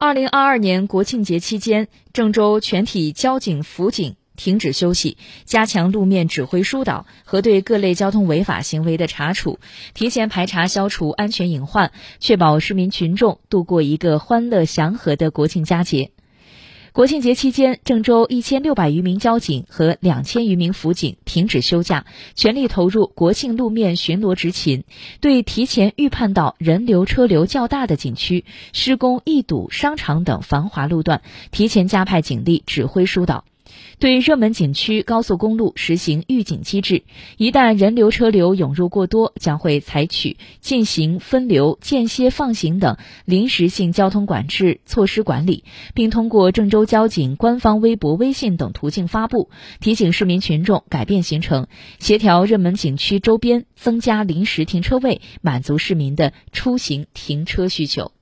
二零二二年国庆节期间，郑州全体交警辅警停止休息，加强路面指挥疏导和对各类交通违法行为的查处，提前排查消除安全隐患，确保市民群众度过一个欢乐祥和的国庆佳节。国庆节期间，郑州一千六百余名交警和两千余名辅警停止休假，全力投入国庆路面巡逻执勤，对提前预判到人流车流较大的景区、施工易堵商场等繁华路段，提前加派警力指挥疏导。对热门景区、高速公路实行预警机制，一旦人流车流涌入过多，将会采取进行分流、间歇放行等临时性交通管制措施管理，并通过郑州交警官方微博、微信等途径发布，提醒市民群众改变行程，协调热门景区周边增加临时停车位，满足市民的出行停车需求。